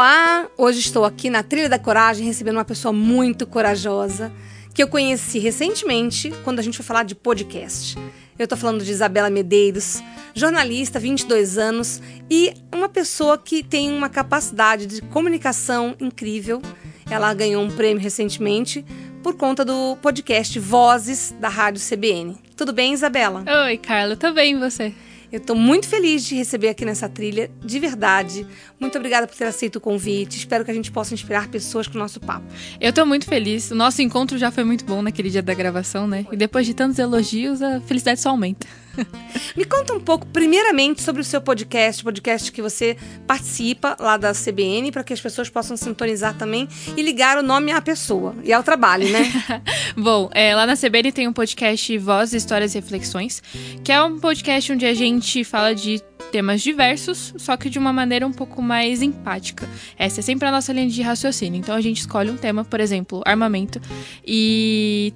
Olá! Hoje estou aqui na Trilha da Coragem recebendo uma pessoa muito corajosa que eu conheci recentemente quando a gente foi falar de podcast. Eu estou falando de Isabela Medeiros, jornalista, 22 anos e uma pessoa que tem uma capacidade de comunicação incrível. Ela ganhou um prêmio recentemente por conta do podcast Vozes da Rádio CBN. Tudo bem, Isabela? Oi, Carla, tudo bem e você? Eu estou muito feliz de receber aqui nessa trilha, de verdade. Muito obrigada por ter aceito o convite. Espero que a gente possa inspirar pessoas com o nosso papo. Eu estou muito feliz. O nosso encontro já foi muito bom naquele dia da gravação, né? E depois de tantos elogios, a felicidade só aumenta. Me conta um pouco, primeiramente, sobre o seu podcast, podcast que você participa lá da CBN, para que as pessoas possam sintonizar também e ligar o nome à pessoa e ao trabalho, né? Bom, é, lá na CBN tem um podcast Voz, Histórias e Reflexões, que é um podcast onde a gente fala de temas diversos, só que de uma maneira um pouco mais empática. Essa é sempre a nossa linha de raciocínio. Então a gente escolhe um tema, por exemplo, armamento, e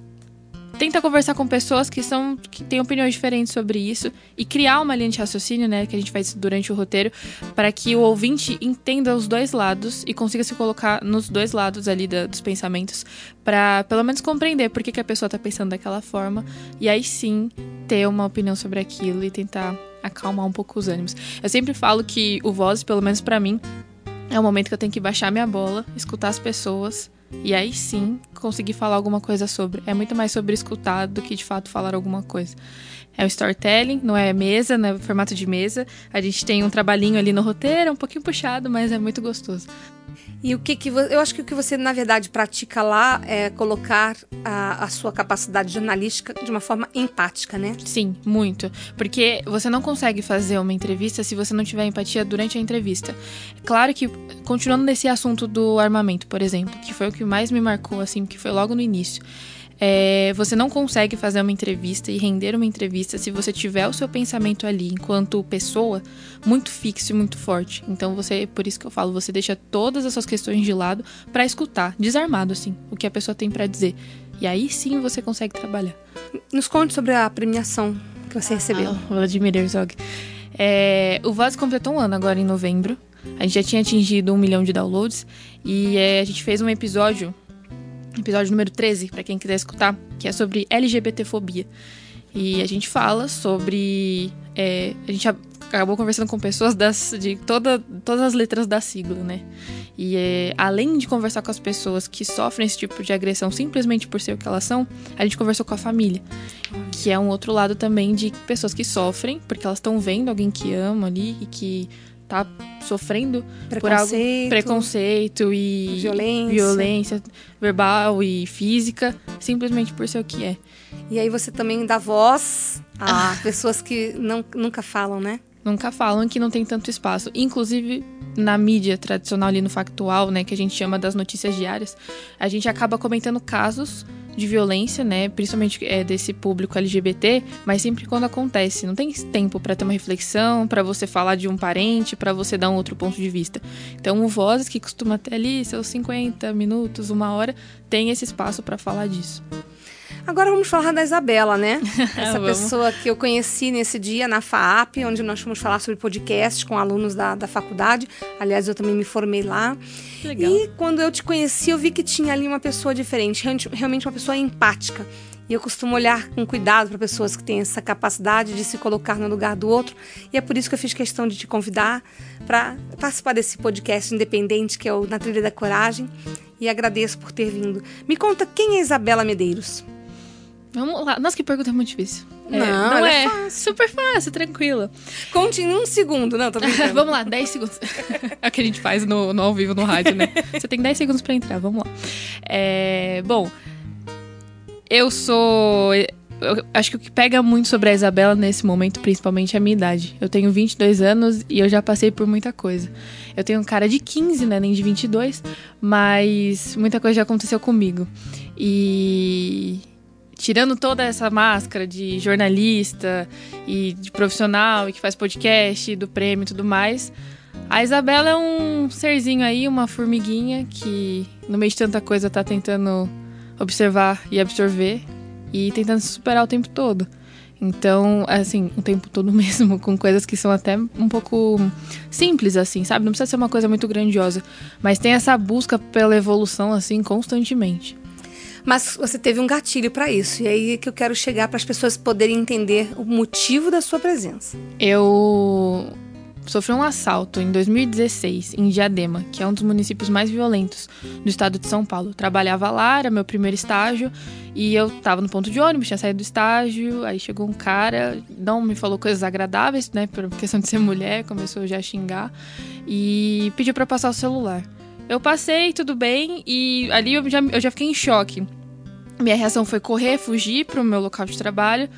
tenta conversar com pessoas que são que têm opiniões diferentes sobre isso e criar uma linha de raciocínio, né, que a gente faz durante o roteiro, para que o ouvinte entenda os dois lados e consiga se colocar nos dois lados ali da, dos pensamentos, para pelo menos compreender por que, que a pessoa está pensando daquela forma e aí sim ter uma opinião sobre aquilo e tentar acalmar um pouco os ânimos. Eu sempre falo que o voz, pelo menos para mim, é o momento que eu tenho que baixar minha bola, escutar as pessoas e aí sim conseguir falar alguma coisa sobre. É muito mais sobre escutar do que de fato falar alguma coisa. É o storytelling, não é mesa, não é formato de mesa. A gente tem um trabalhinho ali no roteiro, é um pouquinho puxado, mas é muito gostoso. E o que que eu acho que o que você na verdade pratica lá é colocar a, a, sua capacidade jornalística de uma forma empática, né? Sim, muito, porque você não consegue fazer uma entrevista se você não tiver empatia durante a entrevista. Claro que continuando nesse assunto do armamento, por exemplo, que foi o que mais me marcou assim, que foi logo no início. É, você não consegue fazer uma entrevista e render uma entrevista se você tiver o seu pensamento ali enquanto pessoa muito fixo e muito forte. Então você, por isso que eu falo, você deixa todas as suas questões de lado para escutar, desarmado assim, o que a pessoa tem para dizer. E aí sim você consegue trabalhar. Nos conte sobre a premiação que você recebeu. Ah, Vladimir Herzog. É, o Voz completou um ano agora em novembro. A gente já tinha atingido um milhão de downloads e é, a gente fez um episódio episódio número 13, para quem quiser escutar, que é sobre LGBTfobia. E a gente fala sobre. É, a gente acabou conversando com pessoas das, de toda, todas as letras da sigla, né? E é, além de conversar com as pessoas que sofrem esse tipo de agressão simplesmente por ser o que elas são, a gente conversou com a família, que é um outro lado também de pessoas que sofrem porque elas estão vendo alguém que ama ali e que tá sofrendo por algo preconceito e violência. violência verbal e física, simplesmente por ser o que é. E aí você também dá voz a ah. pessoas que não, nunca falam, né? Nunca falam que não tem tanto espaço. Inclusive, na mídia tradicional ali no factual, né, que a gente chama das notícias diárias, a gente acaba comentando casos de violência, né, principalmente é, desse público LGBT, mas sempre quando acontece, não tem tempo para ter uma reflexão, para você falar de um parente, para você dar um outro ponto de vista. Então, o Vozes, que costuma ter ali seus 50 minutos, uma hora, tem esse espaço para falar disso. Agora vamos falar da Isabela, né? Essa pessoa que eu conheci nesse dia na FAAP, onde nós fomos falar sobre podcast com alunos da, da faculdade. Aliás, eu também me formei lá. Legal. E quando eu te conheci, eu vi que tinha ali uma pessoa diferente, realmente uma pessoa empática. E eu costumo olhar com cuidado para pessoas que têm essa capacidade de se colocar no lugar do outro. E é por isso que eu fiz questão de te convidar para participar desse podcast independente que é o Na Trilha da Coragem. E agradeço por ter vindo. Me conta quem é Isabela Medeiros. Vamos lá. Nossa, que pergunta muito difícil. Não, é, não é. é super fácil, tranquila. Conte em um segundo. Não, tô brincando. vamos lá, 10 segundos. é o que a gente faz no, no ao vivo, no rádio, né? Você tem 10 segundos para entrar, vamos lá. É, bom, eu sou eu acho que o que pega muito sobre a Isabela nesse momento, principalmente, é a minha idade. Eu tenho 22 anos e eu já passei por muita coisa. Eu tenho um cara de 15, né? Nem de 22, mas muita coisa já aconteceu comigo. E tirando toda essa máscara de jornalista e de profissional e que faz podcast, do prêmio e tudo mais, a Isabela é um serzinho aí, uma formiguinha que no meio de tanta coisa tá tentando observar e absorver e tentando se superar o tempo todo. Então, assim, o tempo todo mesmo, com coisas que são até um pouco simples, assim, sabe? Não precisa ser uma coisa muito grandiosa. Mas tem essa busca pela evolução, assim, constantemente. Mas você teve um gatilho para isso. E aí é que eu quero chegar para as pessoas poderem entender o motivo da sua presença. Eu sofri um assalto em 2016 em Diadema, que é um dos municípios mais violentos do estado de São Paulo. Trabalhava lá, era meu primeiro estágio, e eu tava no ponto de ônibus, tinha saído do estágio, aí chegou um cara, não me falou coisas agradáveis, né, por questão de ser mulher, começou já a xingar, e pediu para passar o celular. Eu passei, tudo bem, e ali eu já, eu já fiquei em choque. Minha reação foi correr, fugir pro meu local de trabalho,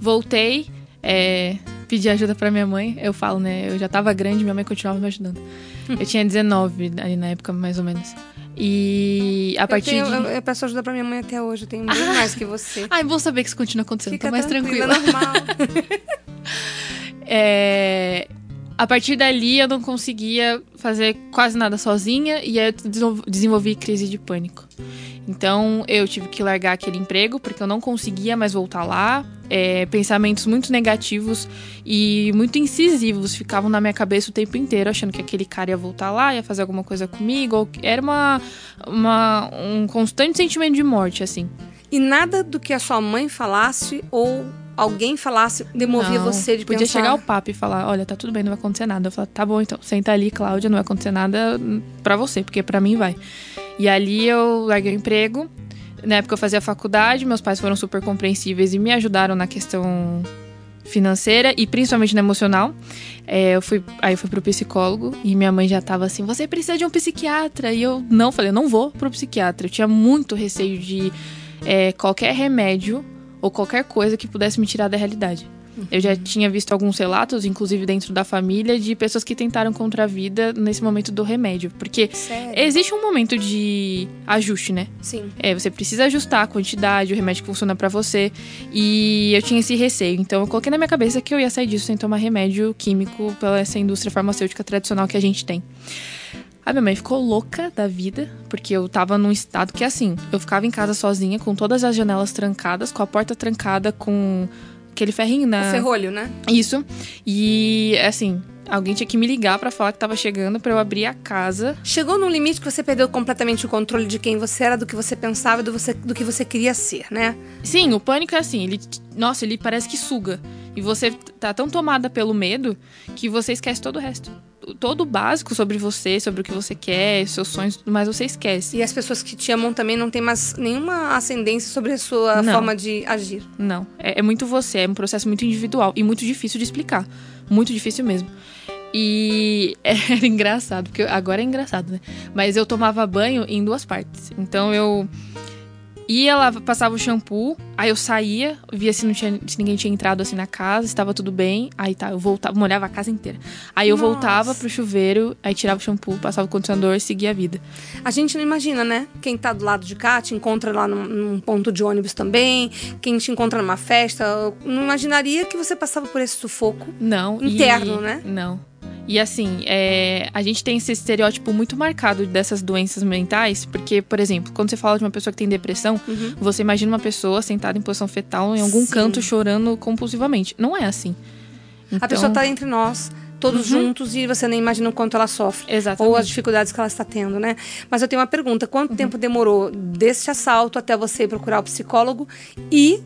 voltei, é, pedi ajuda para minha mãe. Eu falo, né? Eu já tava grande, minha mãe continuava me ajudando. Eu tinha 19 ali na época, mais ou menos. E a partir eu, tenho, de... eu, eu, peço ajuda pra minha mãe até hoje. Eu tenho bem ah. mais que você. Ai, bom saber que isso continua acontecendo. Fica Tô mais tranquila. tranquila. normal. é... A partir dali eu não conseguia fazer quase nada sozinha e aí eu desenvolvi crise de pânico. Então eu tive que largar aquele emprego porque eu não conseguia mais voltar lá. É, pensamentos muito negativos e muito incisivos ficavam na minha cabeça o tempo inteiro, achando que aquele cara ia voltar lá, ia fazer alguma coisa comigo. Ou... Era uma, uma, um constante sentimento de morte, assim. E nada do que a sua mãe falasse ou alguém falasse demovia não, você de podia pensar... chegar o papo e falar, olha, tá tudo bem, não vai acontecer nada. Eu falava, tá bom, então, senta ali, Cláudia, não vai acontecer nada para você, porque para mim vai. E ali eu larguei o emprego. Na época eu fazia faculdade, meus pais foram super compreensíveis e me ajudaram na questão financeira e principalmente na emocional. É, eu fui, aí eu fui pro psicólogo e minha mãe já tava assim: você precisa de um psiquiatra. E eu não falei, eu não vou pro psiquiatra. Eu tinha muito receio de é, qualquer remédio ou qualquer coisa que pudesse me tirar da realidade. Eu já tinha visto alguns relatos, inclusive dentro da família, de pessoas que tentaram contra a vida nesse momento do remédio. Porque Sério? existe um momento de ajuste, né? Sim. É, você precisa ajustar a quantidade, o remédio que funciona para você. E eu tinha esse receio. Então eu coloquei na minha cabeça que eu ia sair disso sem tomar remédio químico pela essa indústria farmacêutica tradicional que a gente tem. A minha mãe ficou louca da vida, porque eu tava num estado que assim, eu ficava em casa sozinha, com todas as janelas trancadas, com a porta trancada, com aquele ferrinho na. O ferrolho, né? Isso. E assim, alguém tinha que me ligar para falar que tava chegando para eu abrir a casa. Chegou num limite que você perdeu completamente o controle de quem você era, do que você pensava e do, você, do que você queria ser, né? Sim, o pânico é assim, ele. Nossa, ele parece que suga. E você tá tão tomada pelo medo que você esquece todo o resto. Todo o básico sobre você, sobre o que você quer, seus sonhos e tudo mais, você esquece. E as pessoas que te amam também não têm mais nenhuma ascendência sobre a sua Não. forma de agir. Não. É, é muito você, é um processo muito individual e muito difícil de explicar. Muito difícil mesmo. E era engraçado, porque agora é engraçado, né? Mas eu tomava banho em duas partes. Então eu ia lá, passava o shampoo, aí eu saía, via se, não tinha, se ninguém tinha entrado assim na casa, estava tudo bem. Aí tá, eu voltava, molhava a casa inteira. Aí eu Nossa. voltava pro chuveiro, aí tirava o shampoo, passava o condicionador e seguia a vida. A gente não imagina, né? Quem tá do lado de cá te encontra lá num, num ponto de ônibus também, quem te encontra numa festa. Não imaginaria que você passava por esse sufoco. Não. e- Interno, né? Não. E assim, é, a gente tem esse estereótipo muito marcado dessas doenças mentais, porque, por exemplo, quando você fala de uma pessoa que tem depressão, Uhum. você imagina uma pessoa sentada em posição fetal em algum Sim. canto chorando compulsivamente. Não é assim. A Então, pessoa tá entre nós, todos Uhum. juntos, e você nem imagina o quanto ela sofre. Exatamente. Ou as dificuldades que ela está tendo, né? Mas eu tenho uma pergunta: Uhum. quanto tempo demorou desse assalto até você procurar o psicólogo e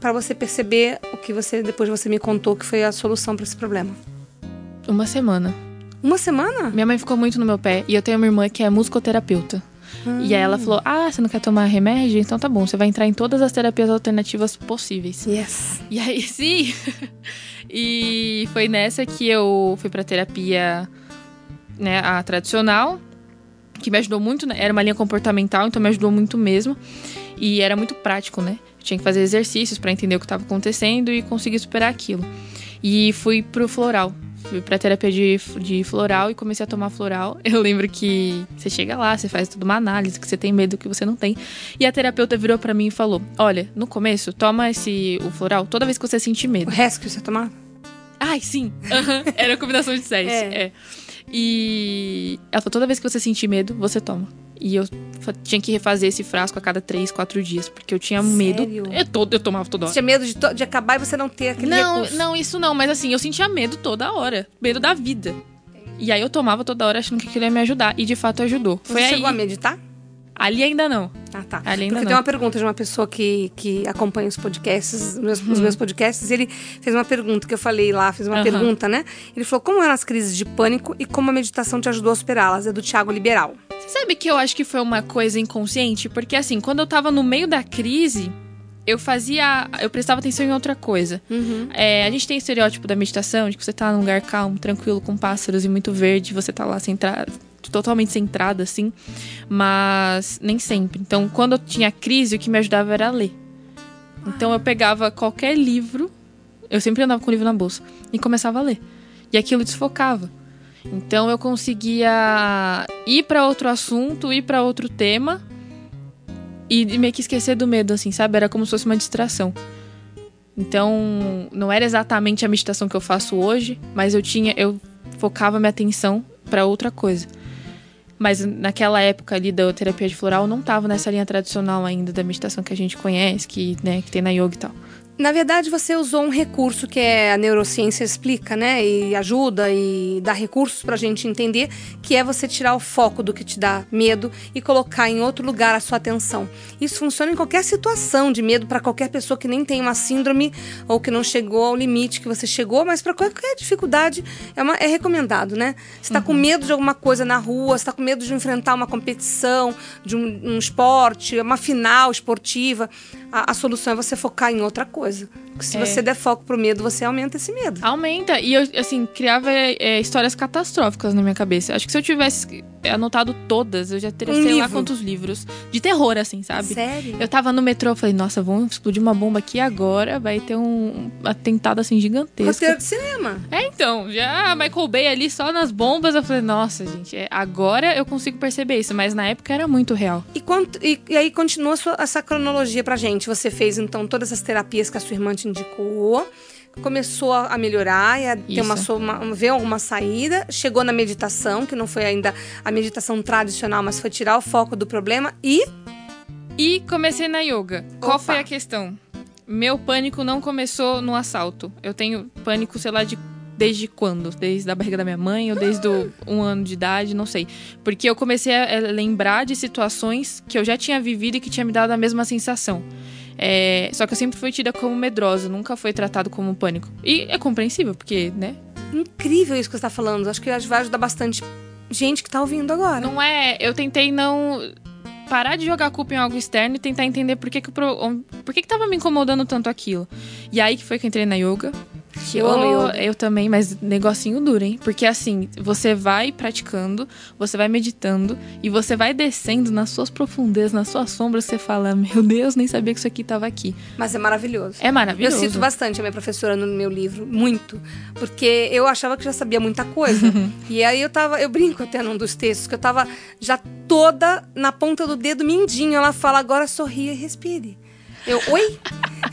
para você perceber o que você depois você me contou que foi a solução para esse problema? Uma semana. Uma semana? Minha mãe ficou muito no meu pé e eu tenho uma irmã que é musicoterapeuta. E aí ela falou: Ah, você não quer tomar remédio? Então tá bom, você vai entrar em todas as terapias alternativas possíveis. Yes. E aí, sim. e foi nessa que eu fui pra terapia, né, a tradicional, que me ajudou muito, né? Era uma linha comportamental, então me ajudou muito mesmo. E era muito prático, né? Tinha que fazer exercícios para entender o que estava acontecendo e conseguir superar aquilo. E fui pro floral. Fui pra terapia de, de floral e comecei a tomar floral. Eu lembro que você chega lá, você faz toda uma análise, que você tem medo que você não tem. E a terapeuta virou para mim e falou: Olha, no começo, toma esse o floral toda vez que você sentir medo. O resto que você tomar? Ai, sim. Uhum. Era a combinação de séries. É. é. E ela falou: toda vez que você sentir medo, você toma. E eu tinha que refazer esse frasco a cada três, quatro dias, porque eu tinha Sério? medo. Eu, todo, eu tomava toda hora. Você tinha medo de, de acabar e você não ter aquele Não, recurso. não, isso não, mas assim, eu sentia medo toda hora. Medo da vida. E aí eu tomava toda hora achando que aquilo ia me ajudar. E de fato ajudou. Você Foi chegou aí... a meditar? Ali ainda não. Ah, tá. Ali ainda Porque não. tem uma pergunta de uma pessoa que, que acompanha os podcasts, os meus, os meus podcasts, ele fez uma pergunta que eu falei lá, fiz uma uhum. pergunta, né? Ele falou como eram as crises de pânico e como a meditação te ajudou a superá-las. É do Tiago Liberal. Você sabe que eu acho que foi uma coisa inconsciente? Porque assim, quando eu tava no meio da crise, eu fazia. Eu prestava atenção em outra coisa. Uhum. É, a gente tem estereótipo da meditação, de que você tá num lugar calmo, tranquilo, com pássaros e muito verde, você tá lá centrado totalmente centrada, assim, mas nem sempre. Então, quando eu tinha crise, o que me ajudava era ler. Então, eu pegava qualquer livro, eu sempre andava com o livro na bolsa, e começava a ler. E aquilo desfocava. Então, eu conseguia ir para outro assunto, ir para outro tema, e meio que esquecer do medo, assim, sabe? Era como se fosse uma distração. Então, não era exatamente a meditação que eu faço hoje, mas eu tinha, eu focava minha atenção para outra coisa. Mas naquela época ali da terapia de floral não estava nessa linha tradicional ainda da meditação que a gente conhece, que, né, que tem na yoga e tal. Na verdade, você usou um recurso que é a neurociência explica, né? E ajuda e dá recursos para a gente entender, que é você tirar o foco do que te dá medo e colocar em outro lugar a sua atenção. Isso funciona em qualquer situação de medo para qualquer pessoa que nem tem uma síndrome ou que não chegou ao limite que você chegou, mas para qualquer dificuldade é, uma, é recomendado, né? Você está uhum. com medo de alguma coisa na rua, está com medo de enfrentar uma competição, de um, um esporte, uma final esportiva, a, a solução é você focar em outra coisa se é. você der foco pro medo, você aumenta esse medo. Aumenta. E eu, assim, criava é, histórias catastróficas na minha cabeça. Acho que se eu tivesse anotado todas, eu já teria, um sei livro. lá quantos livros. De terror, assim, sabe? Sério? Eu tava no metrô, falei, nossa, vamos explodir uma bomba aqui agora, vai ter um atentado, assim, gigantesco. Roteiro de cinema. É, então. Já Michael Bay ali só nas bombas, eu falei, nossa, gente, é, agora eu consigo perceber isso. Mas na época era muito real. E, quanto, e, e aí continua sua, essa cronologia pra gente. Você fez, então, todas essas terapias que a sua irmã te indicou começou a melhorar e a ter uma, uma, ver alguma saída, chegou na meditação, que não foi ainda a meditação tradicional, mas foi tirar o foco do problema e e comecei na yoga. Opa. Qual foi a questão? Meu pânico não começou no assalto. Eu tenho pânico, sei lá, de desde quando? Desde a barriga da minha mãe ou desde o, um ano de idade, não sei. Porque eu comecei a lembrar de situações que eu já tinha vivido e que tinha me dado a mesma sensação. É, só que eu sempre fui tida como medrosa, nunca foi tratado como pânico. E é compreensível, porque, né? Incrível isso que você tá falando. Acho que vai ajudar bastante gente que tá ouvindo agora. Não é. Eu tentei não. Parar de jogar culpa em algo externo e tentar entender por que, que, por que, que tava me incomodando tanto aquilo. E aí que foi que eu entrei na yoga. Eu yoga. Eu também, mas negocinho duro, hein? Porque assim, você vai praticando, você vai meditando e você vai descendo nas suas profundezas, nas suas sombras, você fala, meu Deus, nem sabia que isso aqui estava aqui. Mas é maravilhoso. É maravilhoso. Eu cito bastante a minha professora no meu livro, muito. Porque eu achava que já sabia muita coisa. e aí eu tava, eu brinco até num dos textos, que eu tava já toda na ponta do dedo mindinho. Ela fala, agora sorria e respire. Eu, oi?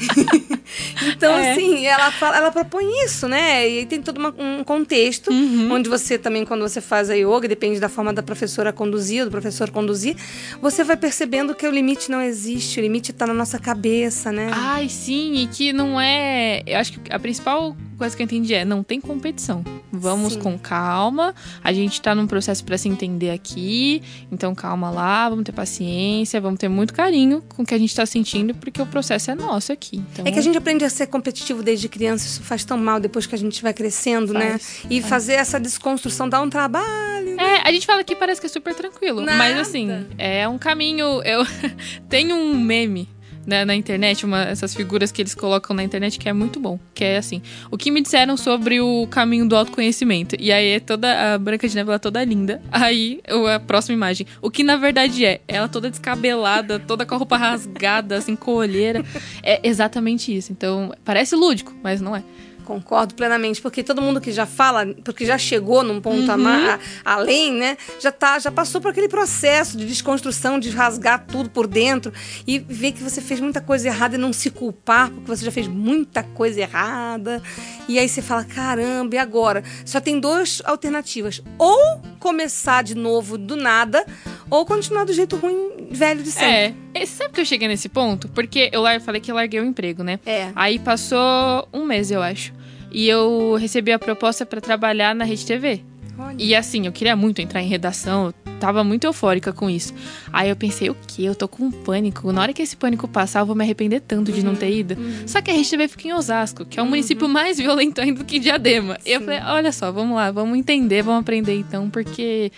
então, é. assim, ela, fala, ela propõe isso, né? E tem todo uma, um contexto, uhum. onde você também, quando você faz a yoga, depende da forma da professora conduzir, do professor conduzir, você vai percebendo que o limite não existe, o limite está na nossa cabeça, né? Ai, sim, e que não é. Eu acho que a principal coisa que eu entendi é: não tem competição. Vamos Sim. com calma. A gente tá num processo para se entender aqui. Então calma lá, vamos ter paciência, vamos ter muito carinho com o que a gente tá sentindo, porque o processo é nosso aqui. Então... É que a gente aprende a ser competitivo desde criança, isso faz tão mal depois que a gente vai crescendo, né? faz, né? E faz. fazer essa desconstrução dá um trabalho. Né? É, a gente fala que parece que é super tranquilo. Nada. Mas assim, é um caminho. Eu tenho um meme na, na internet, uma, essas figuras que eles colocam na internet, que é muito bom. Que é assim, o que me disseram sobre o caminho do autoconhecimento. E aí é toda, a Branca de Neve, ela é toda linda. Aí, a próxima imagem. O que na verdade é, ela toda descabelada, toda com a roupa rasgada, assim, com olheira. É exatamente isso. Então, parece lúdico, mas não é. Concordo plenamente, porque todo mundo que já fala, porque já chegou num ponto uhum. a, além, né? Já tá, já passou por aquele processo de desconstrução, de rasgar tudo por dentro e ver que você fez muita coisa errada e não se culpar, porque você já fez muita coisa errada. E aí você fala: caramba, e agora? Só tem duas alternativas: ou começar de novo do nada, ou continuar do jeito ruim, velho de sempre. É. Sabe que eu cheguei nesse ponto? Porque eu falei que eu larguei o emprego, né? É. Aí passou um mês, eu acho e eu recebi a proposta para trabalhar na Rede TV. Olha. E assim, eu queria muito entrar em redação, eu tava muito eufórica com isso. Aí eu pensei, o quê? Eu tô com pânico. Na hora que esse pânico passar, eu vou me arrepender tanto de não ter ido. Uhum. Só que a Rede TV fica em Osasco, que é um uhum. município mais violento ainda do que Diadema. Sim. E eu falei, olha só, vamos lá, vamos entender, vamos aprender então, porque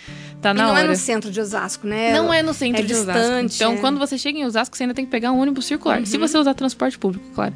tá na e não hora. é no centro de Osasco, né? Não é no centro é de distante, Osasco. Então, é. quando você chega em Osasco, você ainda tem que pegar um ônibus circular. Uhum. Se você usar transporte público, claro.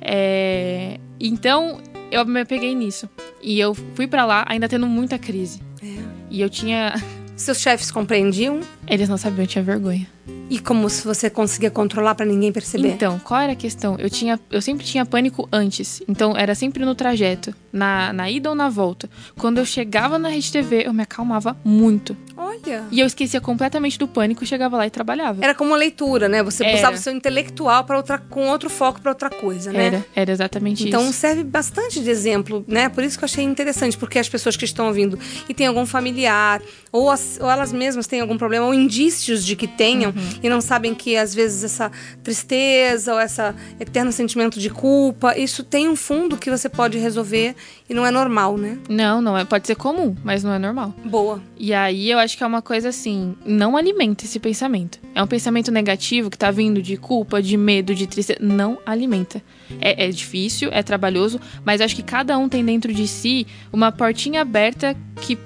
É... Então, eu me peguei nisso. E eu fui para lá ainda tendo muita crise. É. E eu tinha. Seus chefes compreendiam? Eles não sabiam, eu tinha vergonha. E como se você conseguia controlar para ninguém perceber? Então, qual era a questão? Eu tinha, eu sempre tinha pânico antes. Então, era sempre no trajeto, na, na ida ou na volta. Quando eu chegava na Rede TV, eu me acalmava muito. Olha. E eu esquecia completamente do pânico, chegava lá e trabalhava. Era como uma leitura, né? Você era. usava o seu intelectual para outra com outro foco para outra coisa, né? Era, era exatamente então, isso. Então serve bastante de exemplo, né? Por isso que eu achei interessante, porque as pessoas que estão ouvindo e tem algum familiar ou, as, ou elas mesmas têm algum problema ou indícios de que tenham uhum. e não sabem que às vezes essa tristeza ou essa eterno sentimento de culpa, isso tem um fundo que você pode resolver e não é normal, né? Não, não é, pode ser comum, mas não é normal. Boa. E aí eu acho que é uma coisa assim, não alimenta esse pensamento. É um pensamento negativo que tá vindo de culpa, de medo, de tristeza, não alimenta. É, é difícil, é trabalhoso, mas acho que cada um tem dentro de si uma portinha aberta que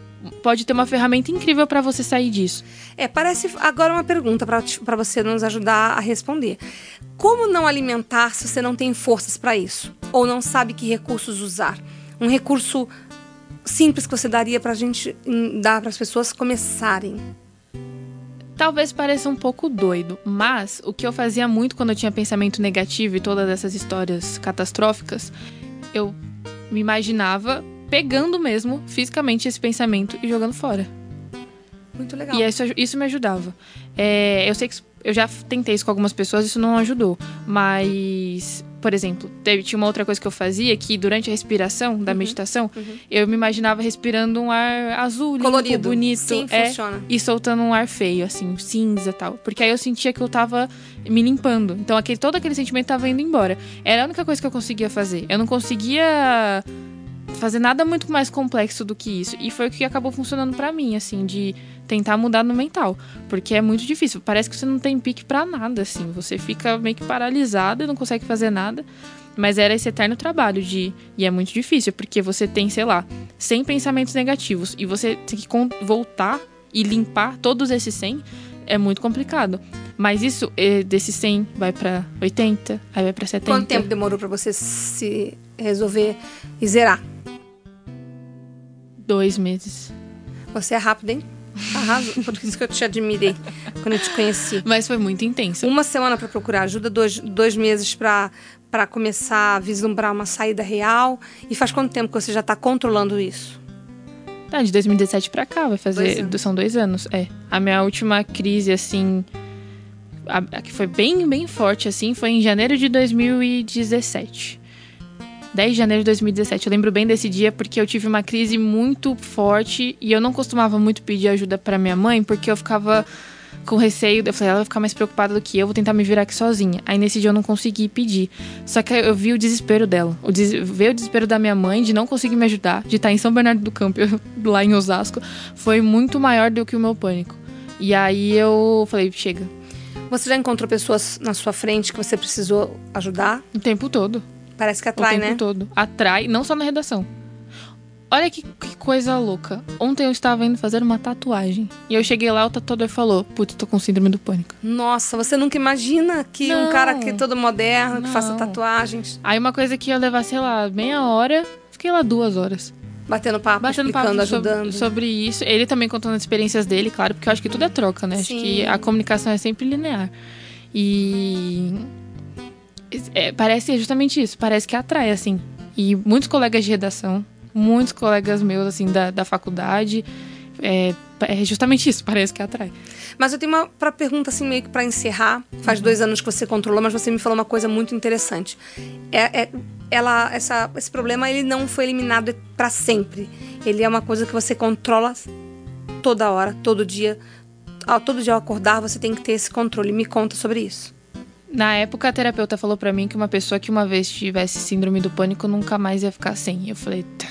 pode ter uma ferramenta incrível para você sair disso. É, parece agora uma pergunta para você nos ajudar a responder. Como não alimentar se você não tem forças para isso? Ou não sabe que recursos usar? Um recurso simples que você daria para a gente hum, dar para as pessoas começarem? Talvez pareça um pouco doido, mas o que eu fazia muito quando eu tinha pensamento negativo e todas essas histórias catastróficas, eu me imaginava pegando mesmo fisicamente esse pensamento e jogando fora. Muito legal. E isso, isso me ajudava. É, eu sei que eu já tentei isso com algumas pessoas, isso não ajudou. Mas, por exemplo, teve, tinha uma outra coisa que eu fazia que durante a respiração da uhum, meditação, uhum. eu me imaginava respirando um ar azul, Colorido. limpo, bonito. Sim, é, funciona. E soltando um ar feio, assim, cinza e tal. Porque aí eu sentia que eu tava me limpando. Então aquele, todo aquele sentimento tava indo embora. Era a única coisa que eu conseguia fazer. Eu não conseguia fazer nada muito mais complexo do que isso. E foi o que acabou funcionando para mim, assim, de tentar mudar no mental. Porque é muito difícil. Parece que você não tem pique para nada, assim. Você fica meio que paralisado e não consegue fazer nada. Mas era esse eterno trabalho de. E é muito difícil, porque você tem, sei lá, 100 pensamentos negativos. E você tem que voltar e limpar todos esses 100. É muito complicado. Mas isso, desses 100, vai para 80, aí vai para 70. Quanto tempo demorou para você se resolver e zerar? Dois meses. Você é rápido, hein? Arraso. Por isso que eu te admirei quando eu te conheci. Mas foi muito intenso. Uma semana para procurar ajuda, dois, dois meses para para começar a vislumbrar uma saída real. E faz quanto tempo que você já está controlando isso? Tá, de 2017 para cá, vai fazer. Dois são dois anos, é. A minha última crise, assim. A, a que foi bem, bem forte, assim, foi em janeiro de 2017. 10 de janeiro de 2017. Eu lembro bem desse dia porque eu tive uma crise muito forte e eu não costumava muito pedir ajuda para minha mãe porque eu ficava com receio. Eu falei, ela vai ficar mais preocupada do que eu, vou tentar me virar aqui sozinha. Aí nesse dia eu não consegui pedir. Só que eu vi o desespero dela. O des... Ver o desespero da minha mãe de não conseguir me ajudar, de estar em São Bernardo do Campo, lá em Osasco, foi muito maior do que o meu pânico. E aí eu falei, chega. Você já encontrou pessoas na sua frente que você precisou ajudar? O tempo todo. Parece que atrai, o tempo né? todo. Atrai, não só na redação. Olha que, que coisa louca. Ontem eu estava indo fazer uma tatuagem. E eu cheguei lá, o tatuador falou: Putz, tô com síndrome do pânico. Nossa, você nunca imagina que Não. um cara que é todo moderno, que Não. faça tatuagens, Aí uma coisa que ia levar, sei lá, meia hora, fiquei lá duas horas. batendo papo, Batendo explicando, papo sobre, ajudando. sobre isso. Ele também contando as experiências dele, claro, porque eu acho que tudo é troca, né? Acho Sim. que a comunicação é sempre linear. E. é, parece justamente isso, parece que atrai, assim. E muitos colegas de redação, muitos colegas meus, assim, da, da faculdade, é, é justamente isso, parece que atrai. Mas eu tenho uma pra pergunta assim meio que para encerrar. Faz dois anos que você controlou, mas você me falou uma coisa muito interessante. É, é- ela, essa, esse problema ele não foi eliminado para sempre. Ele é uma coisa que você controla toda hora, todo dia. Ao todo dia ao acordar, você tem que ter esse controle. Me conta sobre isso. Na época, a terapeuta falou pra mim que uma pessoa que uma vez tivesse síndrome do pânico nunca mais ia ficar sem. Eu falei, tá,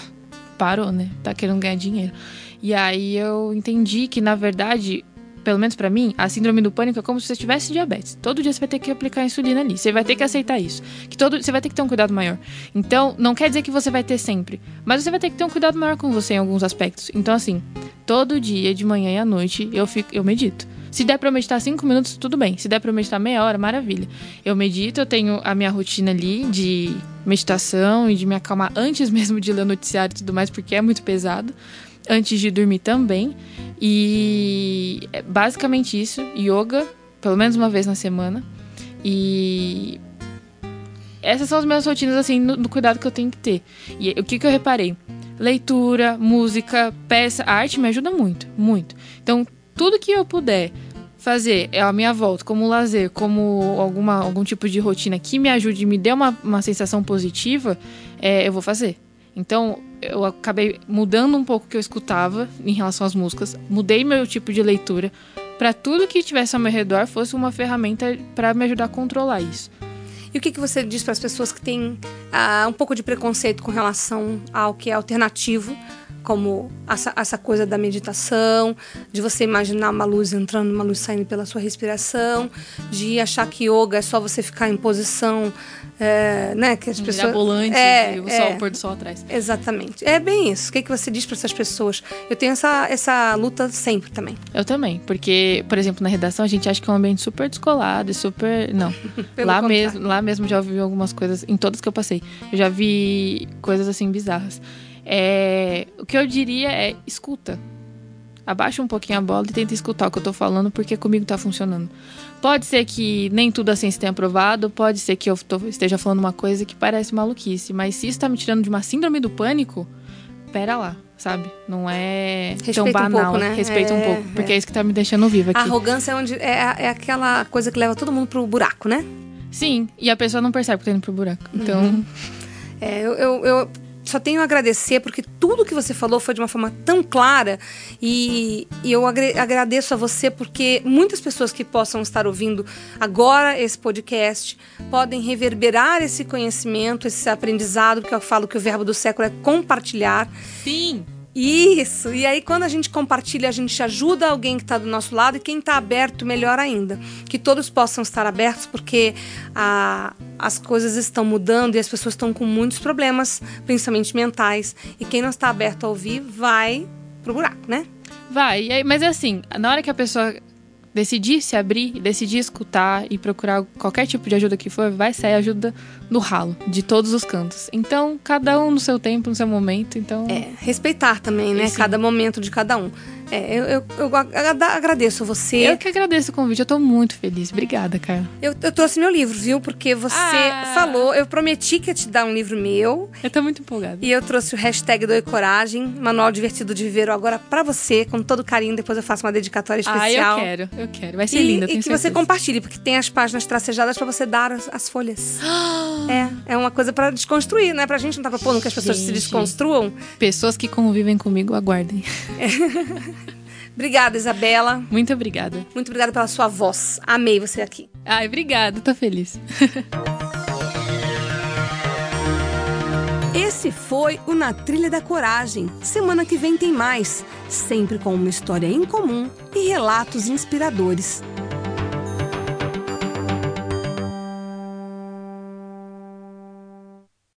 parou, né? Tá querendo ganhar dinheiro. E aí eu entendi que, na verdade, pelo menos pra mim, a síndrome do pânico é como se você tivesse diabetes. Todo dia você vai ter que aplicar insulina ali. Você vai ter que aceitar isso. Que todo, você vai ter que ter um cuidado maior. Então, não quer dizer que você vai ter sempre. Mas você vai ter que ter um cuidado maior com você em alguns aspectos. Então, assim, todo dia, de manhã e à noite, eu, fico, eu medito. Se der eu meditar cinco minutos, tudo bem. Se der eu meditar meia hora, maravilha. Eu medito, eu tenho a minha rotina ali de meditação e de me acalmar antes mesmo de ler noticiário e tudo mais, porque é muito pesado. Antes de dormir também. E é basicamente isso. Yoga, pelo menos uma vez na semana. E essas são as minhas rotinas, assim, no, no cuidado que eu tenho que ter. E o que, que eu reparei? Leitura, música, peça, arte me ajuda muito, muito. Então, tudo que eu puder fazer é a minha volta, como lazer, como alguma, algum tipo de rotina que me ajude e me dê uma, uma sensação positiva, é, eu vou fazer. Então, eu acabei mudando um pouco o que eu escutava em relação às músicas, mudei meu tipo de leitura para tudo que tivesse ao meu redor fosse uma ferramenta para me ajudar a controlar isso. E o que, que você diz para as pessoas que têm ah, um pouco de preconceito com relação ao que é alternativo, como essa, essa coisa da meditação, de você imaginar uma luz entrando, uma luz saindo pela sua respiração, de achar que yoga é só você ficar em posição, é, né? Que as pessoas Mirabolante, é, e o é. sol, o pôr do sol atrás. Exatamente. É bem isso. O que, que você diz para essas pessoas? Eu tenho essa, essa luta sempre também. Eu também, porque, por exemplo, na redação a gente acha que é um ambiente super descolado e super. Não. Lá contrário. mesmo, lá mesmo já ouvi algumas coisas, em todas que eu passei. Eu já vi coisas assim bizarras. É, o que eu diria é escuta. Abaixa um pouquinho a bola e tenta escutar o que eu tô falando, porque comigo tá funcionando. Pode ser que nem tudo a ciência tenha aprovado, pode ser que eu tô- esteja falando uma coisa que parece maluquice, mas se isso tá me tirando de uma síndrome do pânico, pera lá, sabe? Não é tão Respeita um banal. pouco, né? Respeita um É, pouco, porque é. isso que tá me deixando viva A aqui. arrogância é, onde, é, é aquela coisa que leva todo mundo pro buraco, né? Sim, e a pessoa não percebe que tá indo pro buraco. Então, É, eu, eu, eu só tenho a agradecer porque tudo que você falou foi de uma forma tão clara e, e eu agradeço a você porque muitas pessoas que possam estar ouvindo agora esse podcast podem reverberar esse conhecimento, esse aprendizado, que eu falo que o verbo do século é compartilhar. sim. Isso! E aí, quando a gente compartilha, a gente ajuda alguém que está do nosso lado e quem está aberto, melhor ainda. Que todos possam estar abertos, porque a- as coisas estão mudando e as pessoas estão com muitos problemas, principalmente mentais. E quem não está aberto a ouvir vai pro buraco, né? Vai, mas é assim, na hora que a pessoa decidir se abrir, decidir escutar e procurar qualquer tipo de ajuda que for, vai sair ajuda no ralo, de todos os cantos. Então, cada um no seu tempo, no seu momento, então... É, respeitar também, né? Sim. Cada momento de cada um. É, eu, eu, eu agra- agradeço você. Eu que agradeço o convite, eu tô muito feliz. Obrigada, Carla. Eu, eu trouxe meu livro, viu? Porque você Ah. falou, eu prometi que ia te dar um livro meu. Eu tô muito empolgada. E eu trouxe o hashtag Doe Coragem, manual divertido de viver agora pra você, com todo carinho. Depois eu faço uma dedicatória Ah, especial. eu quero, eu quero. Vai ser E, linda, eu e que você certeza. compartilhe, porque tem as páginas tracejadas pra você dar as, as folhas. é, é uma coisa pra desconstruir, né? Pra gente não tá propondo que as pessoas se Gente. desconstruam. Pessoas que convivem comigo, aguardem. Obrigada, Isabela. Muito obrigada. Muito obrigada pela sua voz. Amei você aqui. Ai, obrigada, tô feliz. Esse foi o Na Trilha da Coragem. Semana que vem tem mais, sempre com uma história em comum e relatos inspiradores.